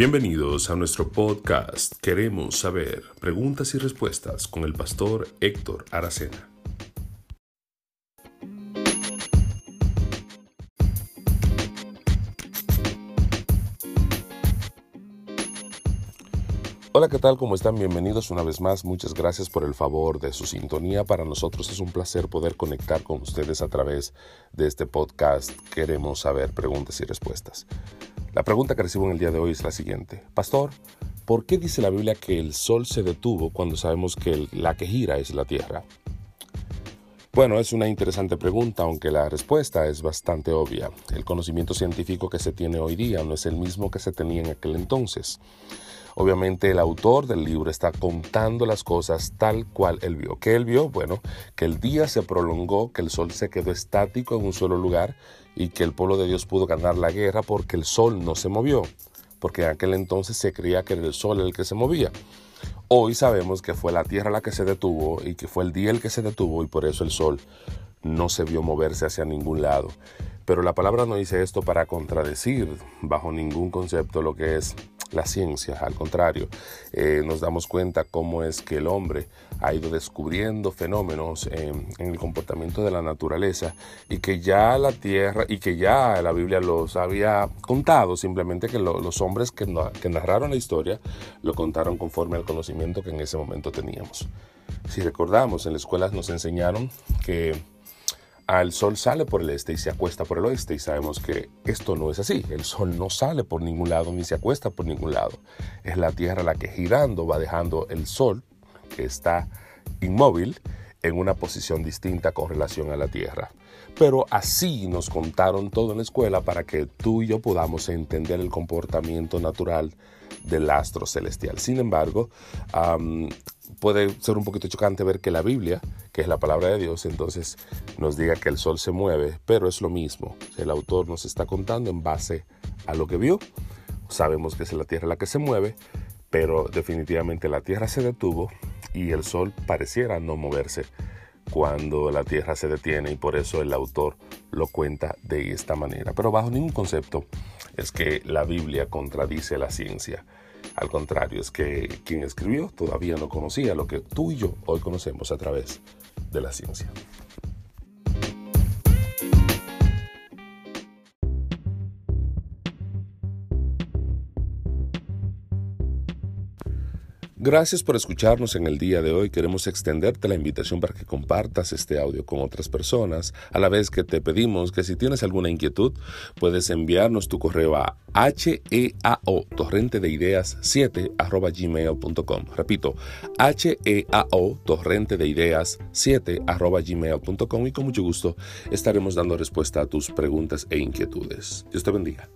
Bienvenidos a nuestro podcast Queremos saber preguntas y respuestas con el pastor Héctor Aracena. Hola, ¿qué tal? ¿Cómo están? Bienvenidos una vez más. Muchas gracias por el favor de su sintonía. Para nosotros es un placer poder conectar con ustedes a través de este podcast. Queremos saber preguntas y respuestas. La pregunta que recibo en el día de hoy es la siguiente. Pastor, ¿por qué dice la Biblia que el sol se detuvo cuando sabemos que la que gira es la tierra? Bueno, es una interesante pregunta, aunque la respuesta es bastante obvia. El conocimiento científico que se tiene hoy día no es el mismo que se tenía en aquel entonces. Obviamente el autor del libro está contando las cosas tal cual él vio. ¿Qué él vio? Bueno, que el día se prolongó, que el sol se quedó estático en un solo lugar y que el pueblo de Dios pudo ganar la guerra porque el sol no se movió, porque en aquel entonces se creía que era el sol el que se movía. Hoy sabemos que fue la tierra la que se detuvo y que fue el día el que se detuvo y por eso el sol no se vio moverse hacia ningún lado. Pero la palabra no dice esto para contradecir bajo ningún concepto lo que es la ciencia, al contrario, eh, nos damos cuenta cómo es que el hombre ha ido descubriendo fenómenos en el comportamiento de la naturaleza y que ya la tierra y que ya la Biblia los había contado, simplemente que los hombres que, que narraron la historia lo contaron conforme al conocimiento que en ese momento teníamos. Si recordamos, en la escuela nos enseñaron que el sol sale por el este y se acuesta por el oeste y sabemos que esto no es así. El sol no sale por ningún lado ni se acuesta por ningún lado. Es la Tierra la que girando va dejando el sol, que está inmóvil, en una posición distinta con relación a la Tierra. Pero así nos contaron todo en la escuela para que tú y yo podamos entender el comportamiento natural del astro celestial. Sin embargo, puede ser un poquito chocante ver que la Biblia, que es la palabra de Dios, entonces nos diga que el sol se mueve, pero es lo mismo. El autor nos está contando en base a lo que vio. Sabemos que es la tierra la que se mueve, pero definitivamente la tierra se detuvo y el sol pareciera no moverse cuando la tierra se detiene y por eso el autor lo cuenta de esta manera. Pero bajo ningún concepto es que la Biblia contradice la ciencia. Al contrario, es que quien escribió todavía no conocía lo que tú y yo hoy conocemos a través de la ciencia. Gracias por escucharnos en el día de hoy. Queremos extenderte la invitación para que compartas este audio con otras personas, a la vez que te pedimos que si tienes alguna inquietud, puedes enviarnos tu correo a heao torrente de ideas 7 arroba gmail.com. Repito, heao torrente de ideas 7 arroba gmail.com y con mucho gusto estaremos dando respuesta a tus preguntas e inquietudes. Dios te bendiga.